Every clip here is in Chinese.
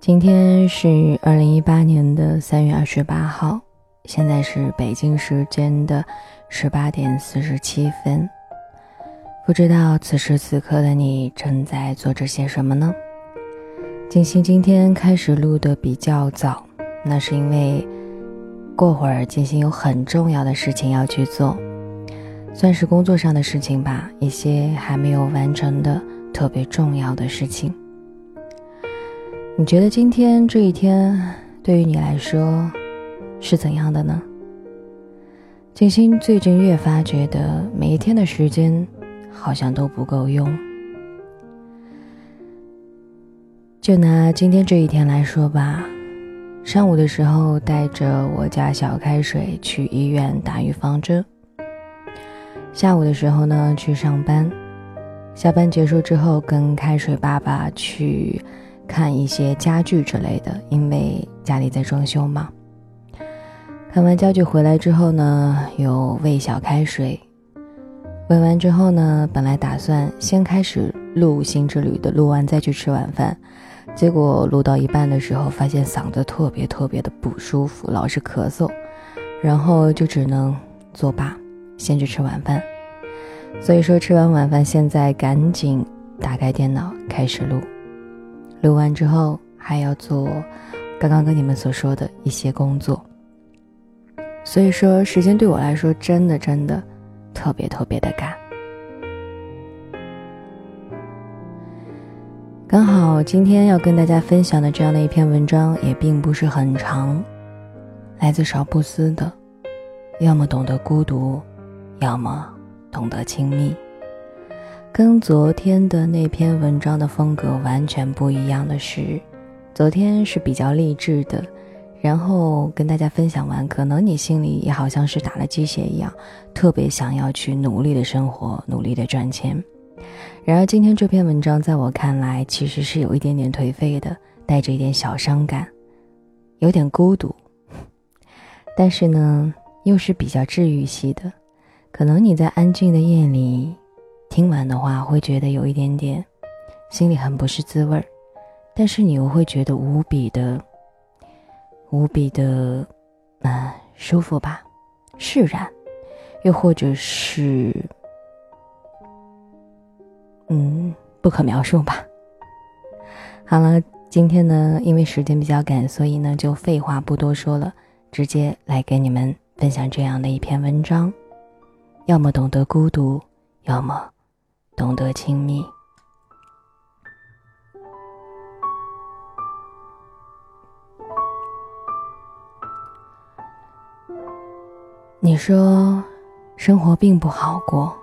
今天是二零一八年的三月二十八号，现在是北京时间的十八点四十七分。不知道此时此刻的你正在做着些什么呢？静心今天开始录的比较早，那是因为过会儿静心有很重要的事情要去做，算是工作上的事情吧，一些还没有完成的特别重要的事情。你觉得今天这一天对于你来说是怎样的呢？静心最近越发觉得每一天的时间好像都不够用。就拿今天这一天来说吧，上午的时候带着我家小开水去医院打预防针，下午的时候呢去上班，下班结束之后跟开水爸爸去。看一些家具之类的，因为家里在装修嘛。看完家具回来之后呢，有喂小开水。喂完之后呢，本来打算先开始录新之旅的，录完再去吃晚饭。结果录到一半的时候，发现嗓子特别特别的不舒服，老是咳嗽，然后就只能作罢，先去吃晚饭。所以说吃完晚饭，现在赶紧打开电脑开始录。录完之后还要做刚刚跟你们所说的一些工作，所以说时间对我来说真的真的特别特别的赶。刚好今天要跟大家分享的这样的一篇文章也并不是很长，来自少布斯的，要么懂得孤独，要么懂得亲密。跟昨天的那篇文章的风格完全不一样的是，昨天是比较励志的，然后跟大家分享完，可能你心里也好像是打了鸡血一样，特别想要去努力的生活，努力的赚钱。然而今天这篇文章在我看来其实是有一点点颓废的，带着一点小伤感，有点孤独，但是呢又是比较治愈系的，可能你在安静的夜里。听完的话，会觉得有一点点，心里很不是滋味儿，但是你又会觉得无比的、无比的，嗯，舒服吧，释然，又或者是，嗯，不可描述吧。好了，今天呢，因为时间比较赶，所以呢，就废话不多说了，直接来给你们分享这样的一篇文章：要么懂得孤独，要么。懂得亲密。你说生活并不好过，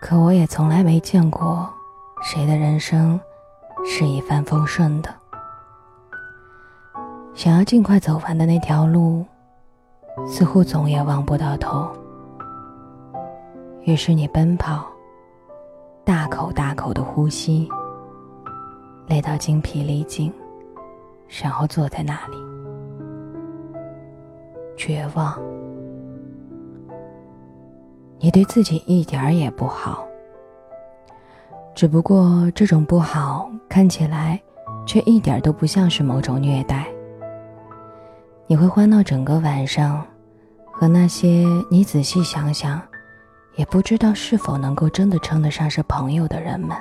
可我也从来没见过谁的人生是一帆风顺的。想要尽快走完的那条路，似乎总也望不到头。于是你奔跑，大口大口的呼吸，累到精疲力尽，然后坐在那里，绝望。你对自己一点儿也不好，只不过这种不好看起来，却一点都不像是某种虐待。你会欢闹整个晚上，和那些你仔细想想。也不知道是否能够真的称得上是朋友的人们，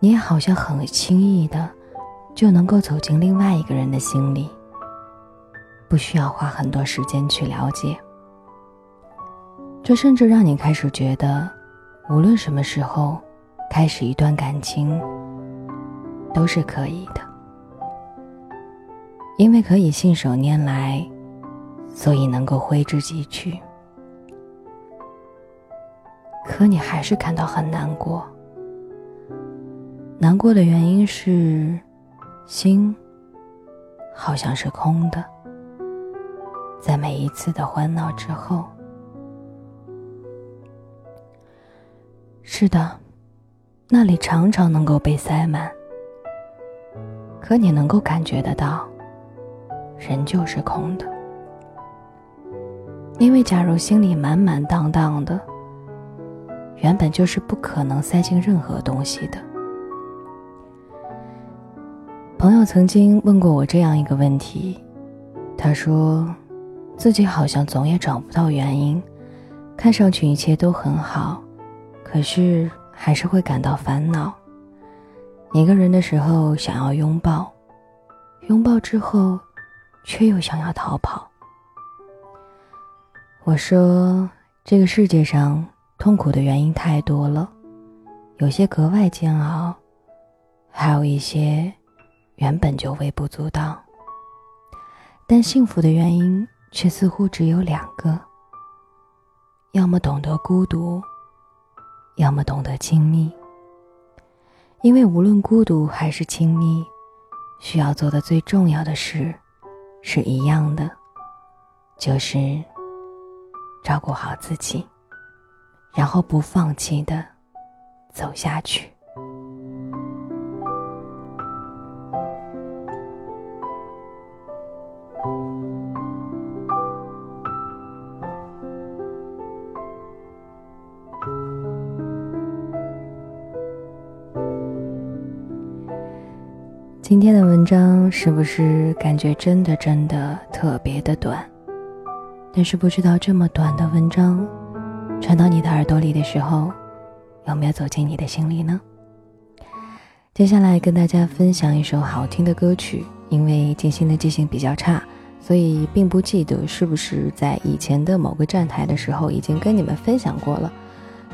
你也好像很轻易的就能够走进另外一个人的心里，不需要花很多时间去了解。这甚至让你开始觉得，无论什么时候开始一段感情，都是可以的，因为可以信手拈来，所以能够挥之即去。可你还是感到很难过。难过的原因是，心好像是空的。在每一次的欢闹之后，是的，那里常常能够被塞满。可你能够感觉得到，人就是空的。因为假如心里满满当当的。原本就是不可能塞进任何东西的。朋友曾经问过我这样一个问题，他说，自己好像总也找不到原因，看上去一切都很好，可是还是会感到烦恼。一个人的时候想要拥抱，拥抱之后，却又想要逃跑。我说，这个世界上痛苦的原因太多了，有些格外煎熬，还有一些。原本就微不足道，但幸福的原因却似乎只有两个：要么懂得孤独，要么懂得亲密。因为无论孤独还是亲密，需要做的最重要的事是一样的，就是照顾好自己，然后不放弃的走下去。今天的文章是不是感觉真的真的特别的短？但是不知道这么短的文章，传到你的耳朵里的时候，有没有走进你的心里呢？接下来跟大家分享一首好听的歌曲，因为静心的记性比较差，所以并不记得是不是在以前的某个站台的时候已经跟你们分享过了，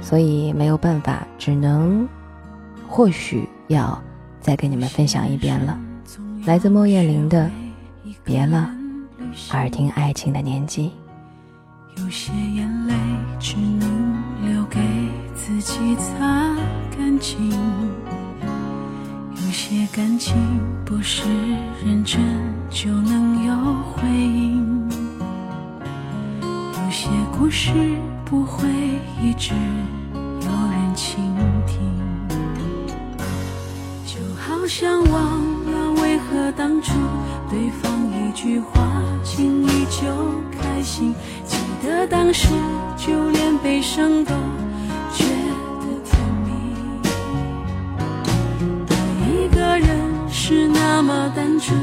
所以没有办法，只能或许要。再跟你们分享一遍了，来自莫艳玲的《别了，耳听爱情的年纪》。有些眼泪只能留给自己擦干净，有些感情不是认真就能有回应，有些故事不会一直有人倾听。就好像忘了为何当初对方一句话轻易就开心，记得当时就连悲伤都觉得甜蜜。爱一个人是那么单纯，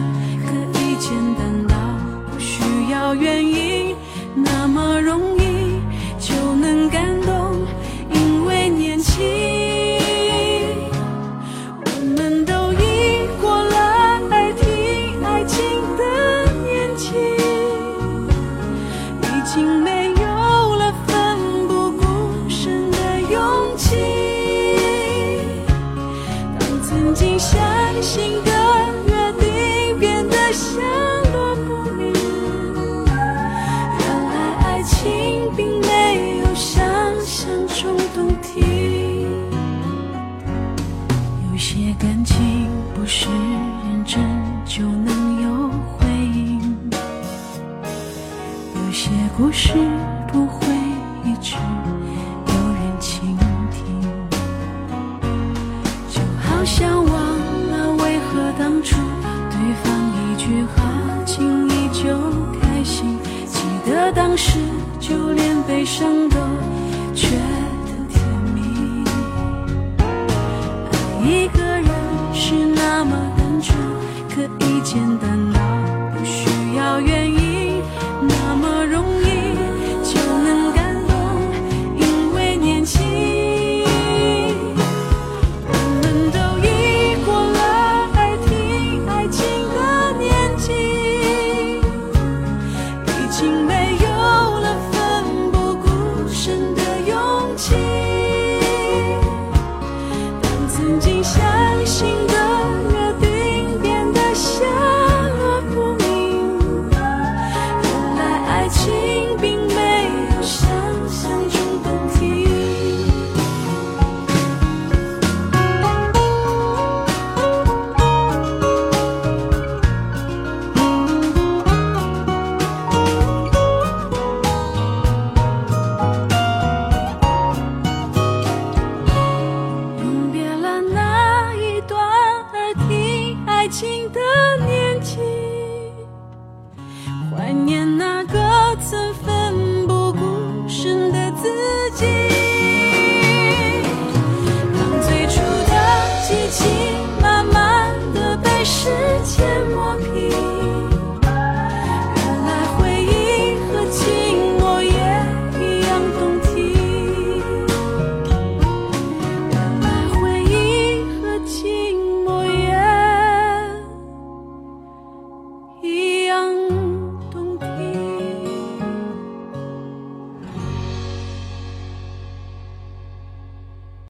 可以简单到不需要原因，那么容易情不是认真就能有回应，有些故事不会一直有人倾听，就好像忘了为何当初对方一句话轻易就开心，记得当时就连悲伤都觉可以简单。